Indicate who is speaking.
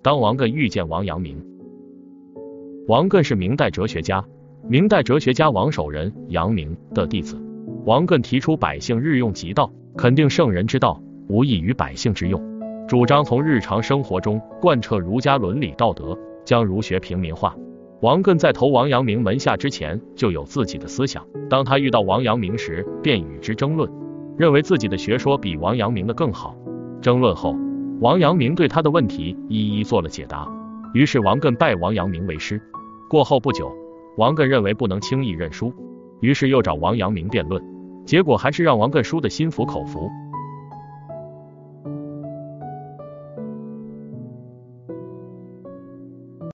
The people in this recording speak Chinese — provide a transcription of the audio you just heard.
Speaker 1: 当王艮遇见王阳明，王艮是明代哲学家，明代哲学家王守仁、阳明的弟子。王艮提出百姓日用即道，肯定圣人之道无异于百姓之用，主张从日常生活中贯彻儒家伦理道德，将儒学平民化。王艮在投王阳明门下之前就有自己的思想，当他遇到王阳明时，便与之争论，认为自己的学说比王阳明的更好。争论后，王阳明对他的问题一一做了解答，于是王艮拜王阳明为师。过后不久，王艮认为不能轻易认输，于是又找王阳明辩论，结果还是让王艮输得心服口服。